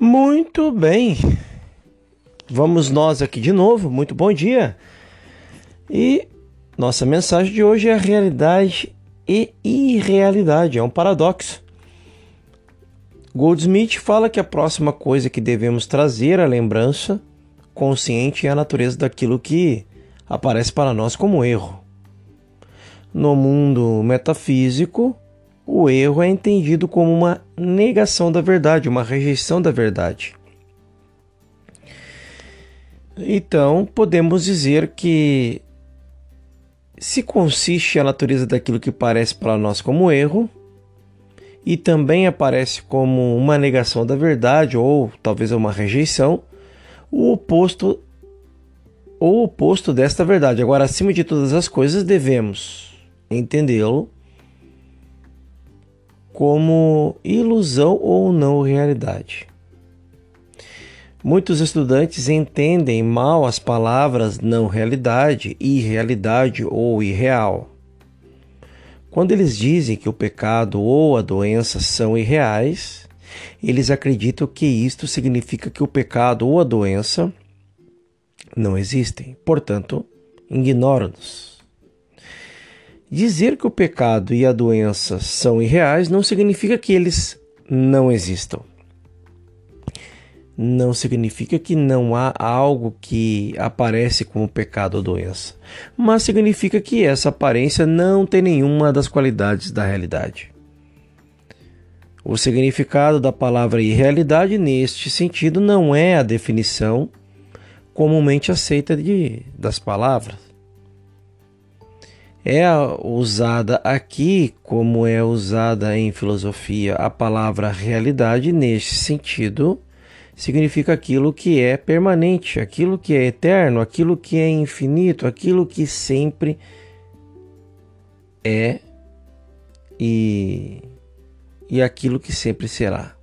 Muito bem. Vamos nós aqui de novo. Muito bom dia. E nossa mensagem de hoje é realidade e irrealidade. É um paradoxo. Goldsmith fala que a próxima coisa que devemos trazer à lembrança consciente é a natureza daquilo que aparece para nós como erro. No mundo metafísico, o erro é entendido como uma negação da verdade, uma rejeição da verdade. Então, podemos dizer que se consiste a natureza daquilo que parece para nós como erro e também aparece como uma negação da verdade ou talvez uma rejeição, o oposto o oposto desta verdade. Agora, acima de todas as coisas, devemos entendê-lo como ilusão ou não realidade. Muitos estudantes entendem mal as palavras não realidade, irrealidade ou irreal. Quando eles dizem que o pecado ou a doença são irreais, eles acreditam que isto significa que o pecado ou a doença não existem, portanto, ignoram-nos. Dizer que o pecado e a doença são irreais não significa que eles não existam. Não significa que não há algo que aparece como pecado ou doença, mas significa que essa aparência não tem nenhuma das qualidades da realidade. O significado da palavra irrealidade neste sentido não é a definição comumente aceita de, das palavras é usada aqui como é usada em filosofia a palavra realidade neste sentido significa aquilo que é permanente, aquilo que é eterno, aquilo que é infinito, aquilo que sempre é e e aquilo que sempre será,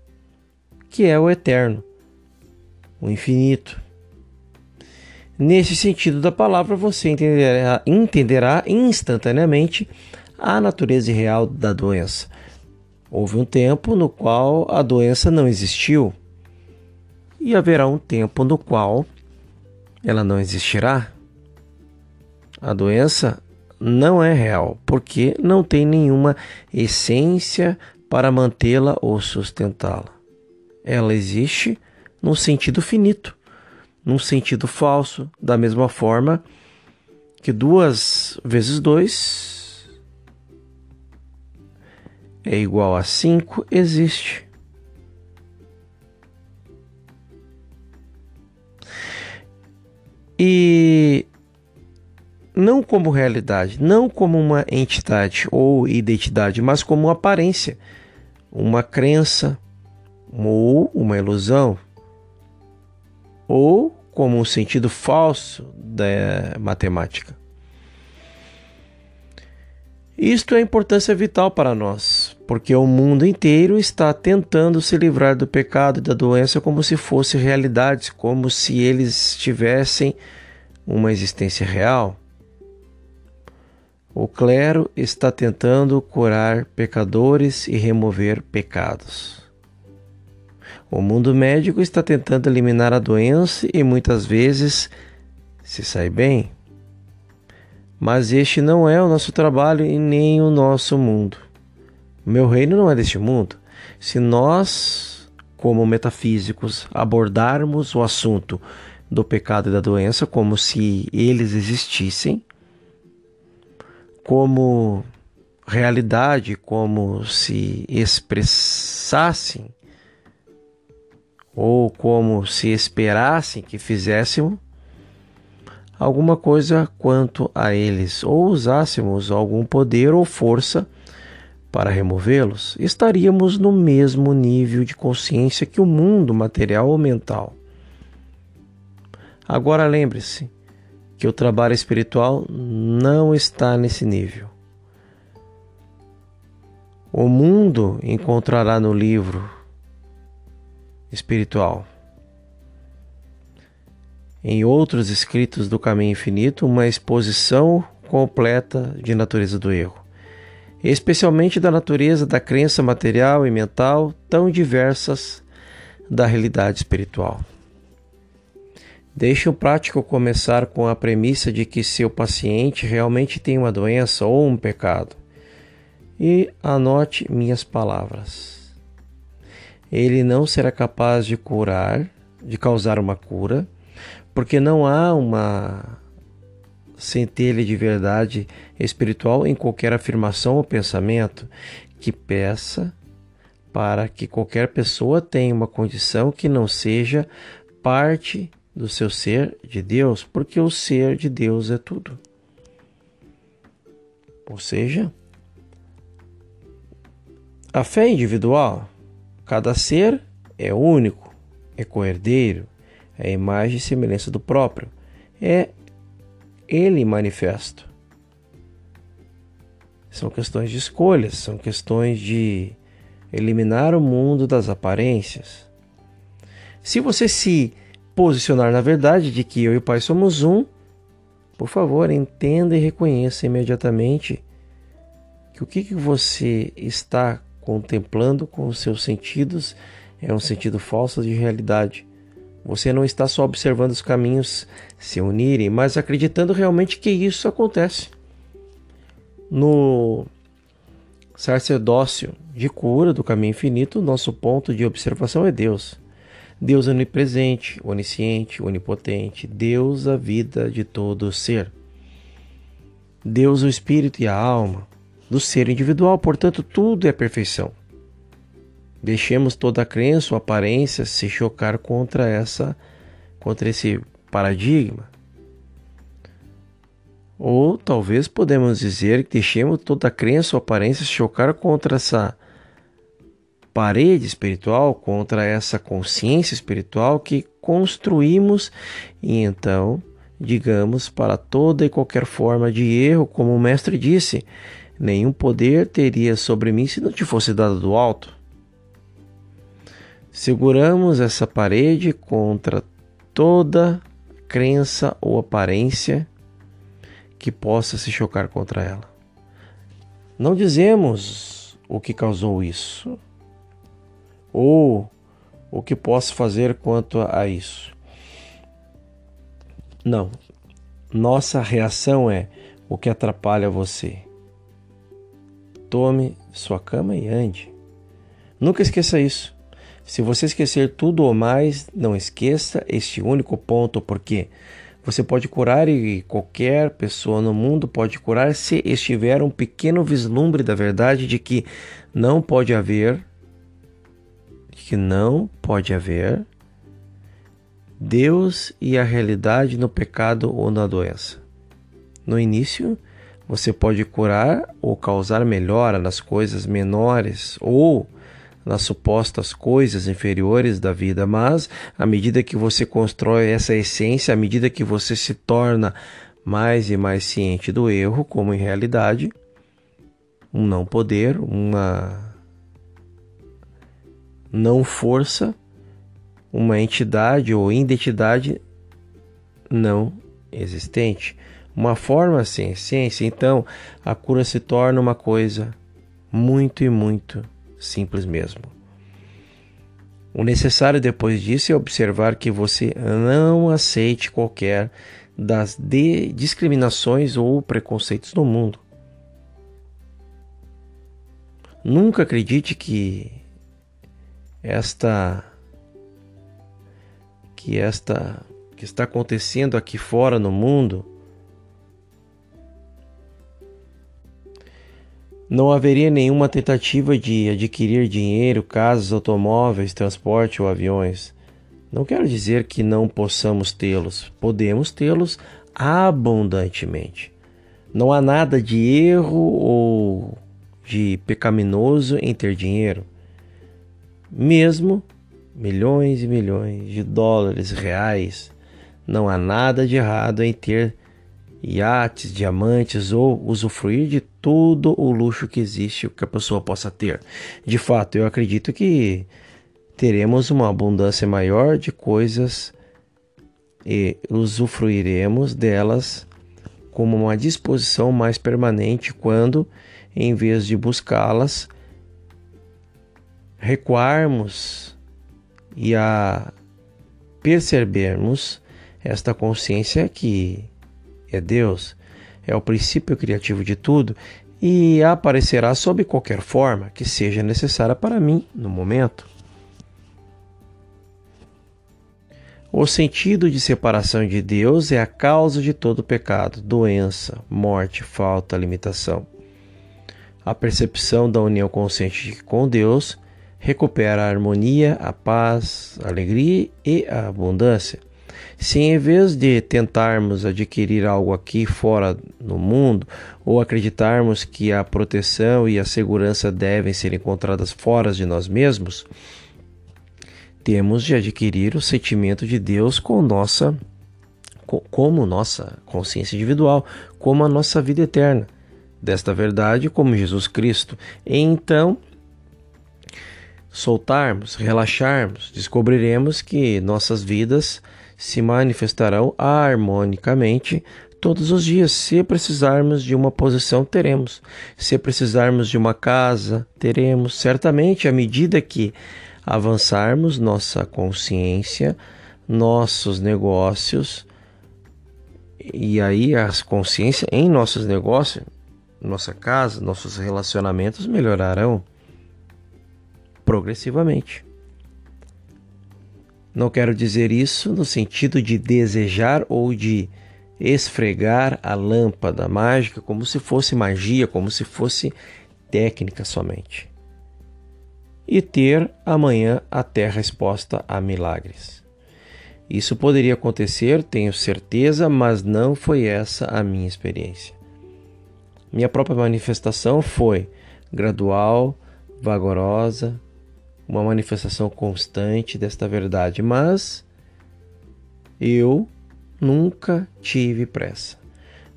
que é o eterno, o infinito. Nesse sentido da palavra, você entenderá, entenderá instantaneamente a natureza real da doença. Houve um tempo no qual a doença não existiu, e haverá um tempo no qual ela não existirá. A doença não é real, porque não tem nenhuma essência para mantê-la ou sustentá-la. Ela existe num sentido finito num sentido falso, da mesma forma que duas vezes dois é igual a cinco existe. E não como realidade, não como uma entidade ou identidade, mas como uma aparência, uma crença ou uma ilusão, ou como um sentido falso da matemática. Isto é importância vital para nós, porque o mundo inteiro está tentando se livrar do pecado e da doença como se fossem realidades, como se eles tivessem uma existência real. O clero está tentando curar pecadores e remover pecados. O mundo médico está tentando eliminar a doença e muitas vezes se sai bem. Mas este não é o nosso trabalho e nem o nosso mundo. Meu reino não é deste mundo. Se nós, como metafísicos, abordarmos o assunto do pecado e da doença como se eles existissem, como realidade, como se expressassem ou como se esperassem que fizéssemos alguma coisa quanto a eles, ou usássemos algum poder ou força para removê-los, estaríamos no mesmo nível de consciência que o mundo material ou mental. Agora lembre-se que o trabalho espiritual não está nesse nível. O mundo encontrará no livro espiritual. Em outros escritos do Caminho Infinito, uma exposição completa de natureza do erro, especialmente da natureza da crença material e mental tão diversas da realidade espiritual. Deixe o prático começar com a premissa de que seu paciente realmente tem uma doença ou um pecado. E anote minhas palavras. Ele não será capaz de curar, de causar uma cura, porque não há uma centelha de verdade espiritual em qualquer afirmação ou pensamento que peça para que qualquer pessoa tenha uma condição que não seja parte do seu ser de Deus, porque o ser de Deus é tudo. Ou seja, a fé individual, cada ser é único, é coerdeiro, é imagem e semelhança do próprio, é ele manifesto. São questões de escolhas, são questões de eliminar o mundo das aparências. Se você se posicionar na verdade de que eu e o Pai somos um, por favor, entenda e reconheça imediatamente que o que, que você está contemplando com os seus sentidos é um sentido falso de realidade. Você não está só observando os caminhos se unirem, mas acreditando realmente que isso acontece. No sacerdócio de cura do caminho infinito, nosso ponto de observação é Deus. Deus onipresente, onisciente, onipotente, Deus a vida de todo ser. Deus o espírito e a alma do ser individual, portanto, tudo é perfeição. Deixemos toda a crença ou aparência se chocar contra essa contra esse paradigma. Ou talvez podemos dizer que deixemos toda a crença ou aparência se chocar contra essa parede espiritual, contra essa consciência espiritual que construímos e então, digamos, para toda e qualquer forma de erro, como o mestre disse, nenhum poder teria sobre mim se não te fosse dado do alto. Seguramos essa parede contra toda crença ou aparência que possa se chocar contra ela. Não dizemos o que causou isso ou o que posso fazer quanto a isso. Não. Nossa reação é o que atrapalha você. Tome sua cama e ande. Nunca esqueça isso. Se você esquecer tudo ou mais, não esqueça este único ponto, porque você pode curar e qualquer pessoa no mundo pode curar se estiver um pequeno vislumbre da verdade de que não pode haver que não pode haver Deus e a realidade no pecado ou na doença. No início, você pode curar ou causar melhora nas coisas menores ou nas supostas coisas inferiores da vida, mas à medida que você constrói essa essência, à medida que você se torna mais e mais ciente do erro como em realidade, um não poder, uma não força, uma entidade ou identidade não existente, uma forma sem essência, então a cura se torna uma coisa muito e muito simples mesmo. O necessário depois disso é observar que você não aceite qualquer das discriminações ou preconceitos no mundo. Nunca acredite que esta que esta que está acontecendo aqui fora no mundo Não haveria nenhuma tentativa de adquirir dinheiro, casas, automóveis, transporte ou aviões. Não quero dizer que não possamos tê-los, podemos tê-los abundantemente. Não há nada de erro ou de pecaminoso em ter dinheiro. Mesmo milhões e milhões de dólares reais, não há nada de errado em ter iates, diamantes ou usufruir de todo o luxo que existe que a pessoa possa ter. De fato, eu acredito que teremos uma abundância maior de coisas e usufruiremos delas como uma disposição mais permanente quando, em vez de buscá-las, recuarmos e a percebermos esta consciência que é Deus, é o princípio criativo de tudo e aparecerá sob qualquer forma que seja necessária para mim no momento. O sentido de separação de Deus é a causa de todo pecado, doença, morte, falta, limitação. A percepção da união consciente com Deus recupera a harmonia, a paz, a alegria e a abundância. Se em vez de tentarmos adquirir algo aqui fora no mundo, ou acreditarmos que a proteção e a segurança devem ser encontradas fora de nós mesmos, temos de adquirir o sentimento de Deus com nossa, como nossa consciência individual, como a nossa vida eterna, desta verdade como Jesus Cristo. E então soltarmos, relaxarmos, descobriremos que nossas vidas se manifestarão harmonicamente todos os dias. Se precisarmos de uma posição, teremos. Se precisarmos de uma casa, teremos. Certamente, à medida que avançarmos nossa consciência, nossos negócios, e aí a consciência em nossos negócios, nossa casa, nossos relacionamentos melhorarão progressivamente. Não quero dizer isso no sentido de desejar ou de esfregar a lâmpada mágica como se fosse magia, como se fosse técnica somente. E ter amanhã a terra exposta a milagres. Isso poderia acontecer, tenho certeza, mas não foi essa a minha experiência. Minha própria manifestação foi gradual, vagarosa, uma manifestação constante desta verdade, mas eu nunca tive pressa.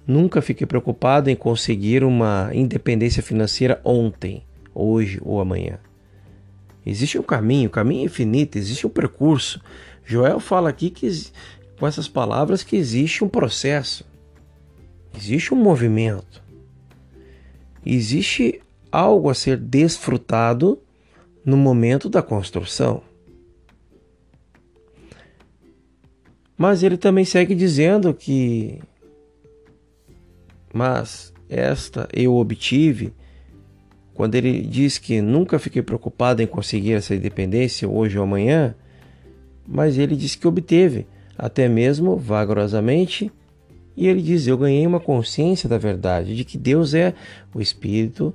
Nunca fiquei preocupado em conseguir uma independência financeira ontem, hoje ou amanhã. Existe um caminho, o caminho é infinito, existe um percurso. Joel fala aqui que com essas palavras que existe um processo. Existe um movimento. Existe algo a ser desfrutado no momento da construção. Mas ele também segue dizendo que, mas esta eu obtive, quando ele diz que nunca fiquei preocupado em conseguir essa independência hoje ou amanhã, mas ele diz que obteve, até mesmo vagarosamente, e ele diz: Eu ganhei uma consciência da verdade, de que Deus é o Espírito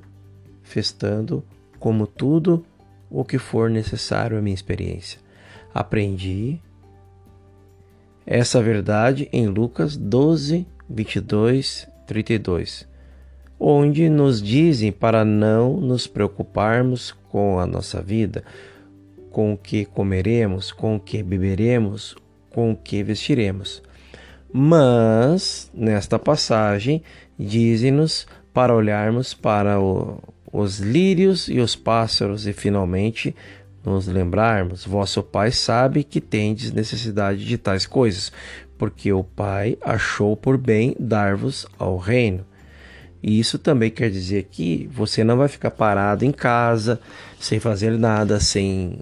festando como tudo o que for necessário à minha experiência. Aprendi essa verdade em Lucas 12, 22, 32, onde nos dizem para não nos preocuparmos com a nossa vida, com o que comeremos, com o que beberemos, com o que vestiremos. Mas, nesta passagem, dizem-nos para olharmos para o, os lírios e os pássaros, e finalmente nos lembrarmos: vosso Pai sabe que tendes necessidade de tais coisas, porque o Pai achou por bem dar-vos ao reino. E isso também quer dizer que você não vai ficar parado em casa, sem fazer nada, sem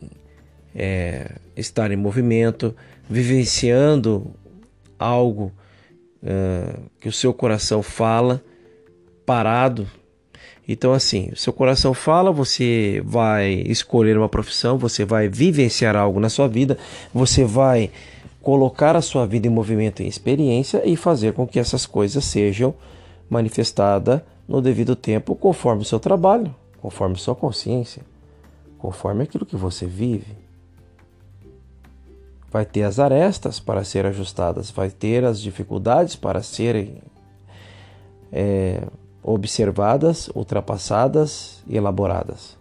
é, estar em movimento, vivenciando algo uh, que o seu coração fala, parado então, assim, seu coração fala, você vai escolher uma profissão, você vai vivenciar algo na sua vida, você vai colocar a sua vida em movimento em experiência e fazer com que essas coisas sejam manifestadas no devido tempo, conforme o seu trabalho, conforme sua consciência, conforme aquilo que você vive. Vai ter as arestas para serem ajustadas, vai ter as dificuldades para serem. É, observadas, ultrapassadas e elaboradas.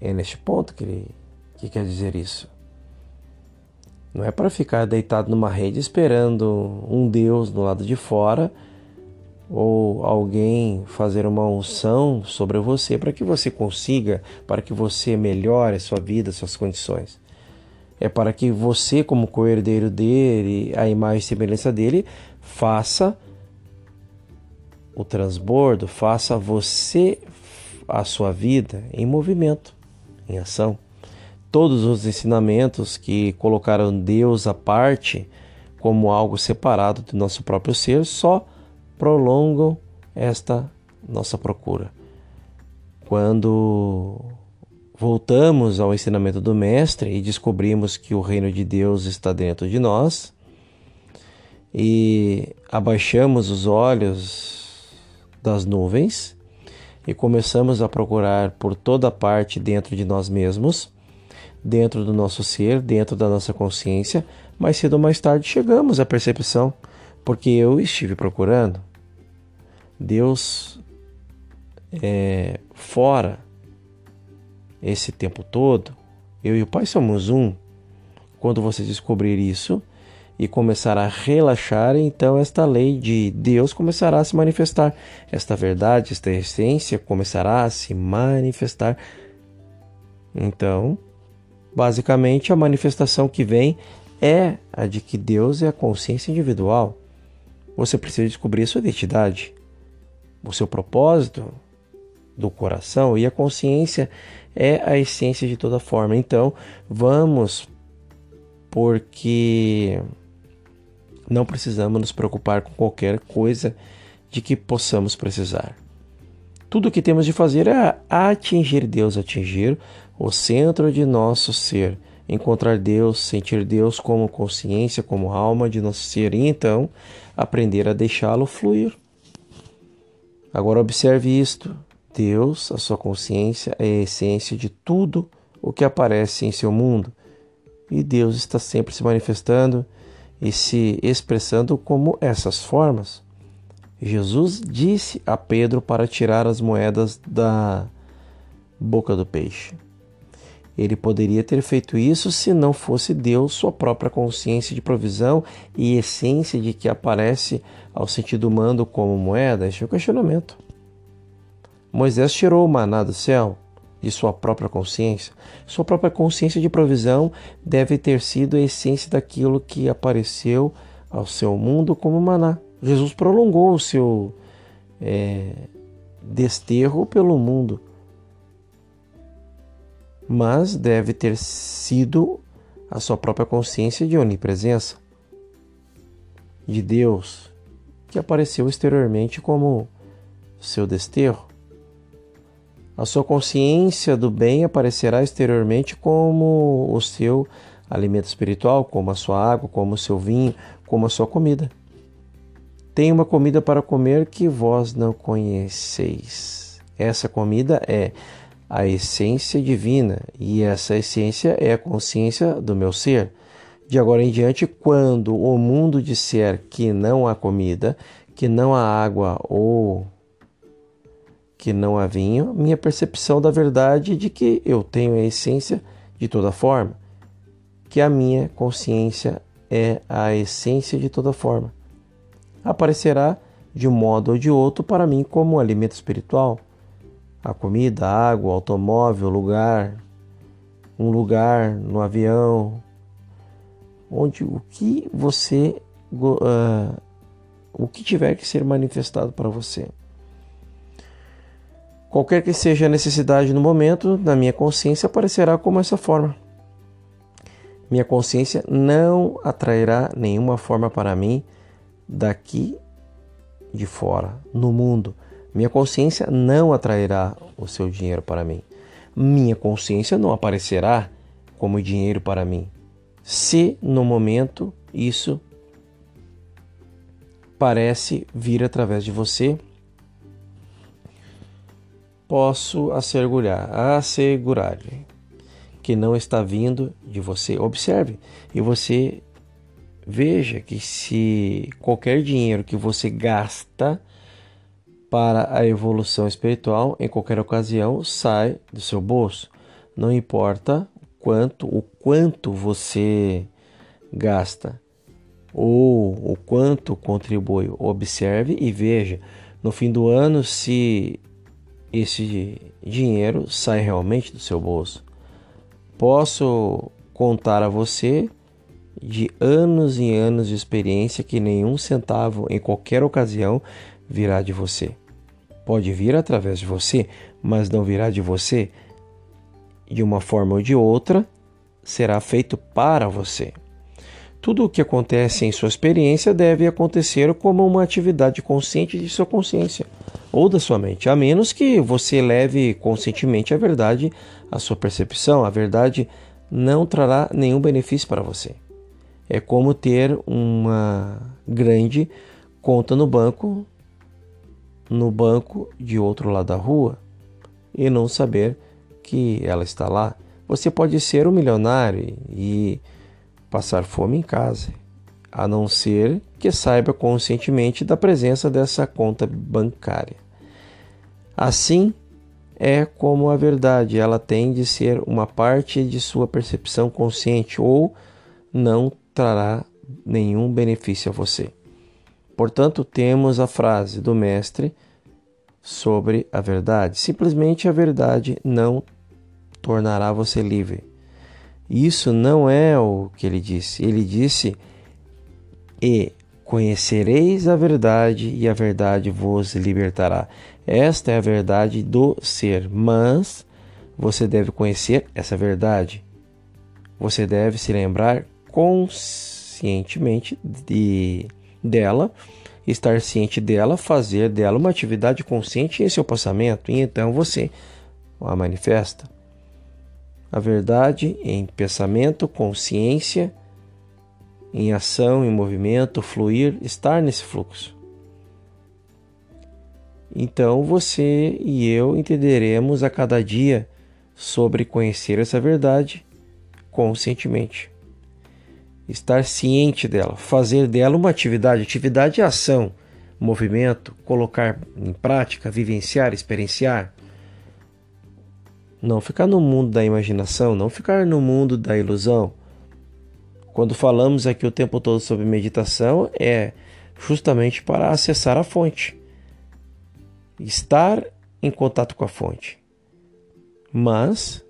É neste ponto que ele que quer dizer isso. Não é para ficar deitado numa rede esperando um Deus do lado de fora ou alguém fazer uma unção sobre você para que você consiga, para que você melhore sua vida, suas condições. É para que você, como co-herdeiro dele, a imagem e semelhança dele, faça o transbordo, faça você a sua vida em movimento, em ação. todos os ensinamentos que colocaram Deus à parte como algo separado do nosso próprio ser só prolongam esta nossa procura. Quando voltamos ao ensinamento do Mestre e descobrimos que o reino de Deus está dentro de nós e abaixamos os olhos das nuvens e começamos a procurar por toda parte dentro de nós mesmos, dentro do nosso ser, dentro da nossa consciência, mais cedo ou mais tarde chegamos à percepção, porque eu estive procurando. Deus é, fora esse tempo todo, eu e o Pai somos um. Quando você descobrir isso e começar a relaxar, então esta lei de Deus começará a se manifestar. Esta verdade, esta essência começará a se manifestar. Então, basicamente, a manifestação que vem é a de que Deus é a consciência individual. Você precisa descobrir a sua identidade, o seu propósito do coração e a consciência é a essência de toda forma. Então, vamos porque não precisamos nos preocupar com qualquer coisa de que possamos precisar. Tudo o que temos de fazer é atingir Deus, atingir o centro de nosso ser encontrar Deus, sentir Deus como consciência, como alma de nosso ser e então aprender a deixá-lo fluir. Agora observe isto: Deus, a sua consciência, é a essência de tudo o que aparece em seu mundo. E Deus está sempre se manifestando e se expressando como essas formas. Jesus disse a Pedro para tirar as moedas da boca do peixe. Ele poderia ter feito isso se não fosse Deus, sua própria consciência de provisão e essência de que aparece ao sentido humano como moeda? Este é o questionamento. Moisés tirou o maná do céu de sua própria consciência. Sua própria consciência de provisão deve ter sido a essência daquilo que apareceu ao seu mundo como maná. Jesus prolongou o seu é, desterro pelo mundo mas deve ter sido a sua própria consciência de onipresença de Deus que apareceu exteriormente como seu desterro. A sua consciência do bem aparecerá exteriormente como o seu alimento espiritual, como a sua água, como o seu vinho, como a sua comida. Tem uma comida para comer que vós não conheceis. Essa comida é a essência divina, e essa essência é a consciência do meu ser. De agora em diante, quando o mundo disser que não há comida, que não há água ou que não há vinho, minha percepção da verdade de que eu tenho a essência de toda forma, que a minha consciência é a essência de toda forma, aparecerá de um modo ou de outro para mim como um alimento espiritual a comida, a água, o automóvel, o lugar, um lugar no avião, onde o que você uh, o que tiver que ser manifestado para você. Qualquer que seja a necessidade no momento, na minha consciência aparecerá como essa forma. Minha consciência não atrairá nenhuma forma para mim daqui de fora, no mundo minha consciência não atrairá o seu dinheiro para mim. Minha consciência não aparecerá como dinheiro para mim. Se no momento isso parece vir através de você, posso assegurar, assegurar que não está vindo de você. Observe e você veja que se qualquer dinheiro que você gasta para a evolução espiritual em qualquer ocasião sai do seu bolso. Não importa quanto o quanto você gasta ou o quanto contribui. Observe e veja no fim do ano se esse dinheiro sai realmente do seu bolso. Posso contar a você de anos e anos de experiência que nenhum centavo em qualquer ocasião virá de você. Pode vir através de você, mas não virá de você de uma forma ou de outra será feito para você. Tudo o que acontece em sua experiência deve acontecer como uma atividade consciente de sua consciência ou da sua mente, a menos que você leve conscientemente a verdade à sua percepção. A verdade não trará nenhum benefício para você. É como ter uma grande conta no banco, no banco de outro lado da rua e não saber que ela está lá. Você pode ser um milionário e passar fome em casa, a não ser que saiba conscientemente da presença dessa conta bancária. Assim é como a verdade, ela tem de ser uma parte de sua percepção consciente ou não trará nenhum benefício a você. Portanto, temos a frase do mestre sobre a verdade. Simplesmente a verdade não tornará você livre. Isso não é o que ele disse. Ele disse: E conhecereis a verdade, e a verdade vos libertará. Esta é a verdade do ser, mas você deve conhecer essa verdade. Você deve se lembrar conscientemente de, dela, estar ciente dela, fazer dela uma atividade consciente em seu pensamento, e então você a manifesta a verdade em pensamento, consciência, em ação, em movimento, fluir, estar nesse fluxo. Então você e eu entenderemos a cada dia sobre conhecer essa verdade conscientemente. Estar ciente dela, fazer dela uma atividade. Atividade é ação, movimento, colocar em prática, vivenciar, experienciar. Não ficar no mundo da imaginação, não ficar no mundo da ilusão. Quando falamos aqui o tempo todo sobre meditação, é justamente para acessar a fonte, estar em contato com a fonte. Mas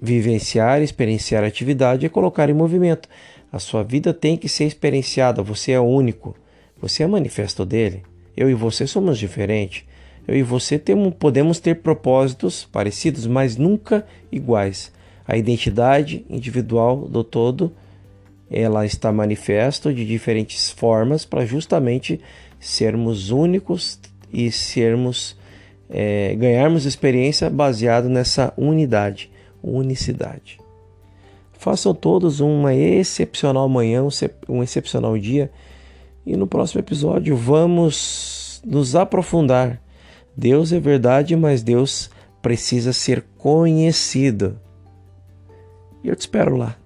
vivenciar, experienciar a atividade é colocar em movimento. A sua vida tem que ser experienciada, você é único, você é manifesto dele. Eu e você somos diferentes. Eu e você temos, podemos ter propósitos parecidos, mas nunca iguais. A identidade individual do todo ela está manifesta de diferentes formas para justamente sermos únicos e sermos é, ganharmos experiência baseado nessa unidade, unicidade. Façam todos uma excepcional manhã, um excepcional dia e no próximo episódio vamos nos aprofundar Deus é verdade, mas Deus precisa ser conhecido. E eu te espero lá.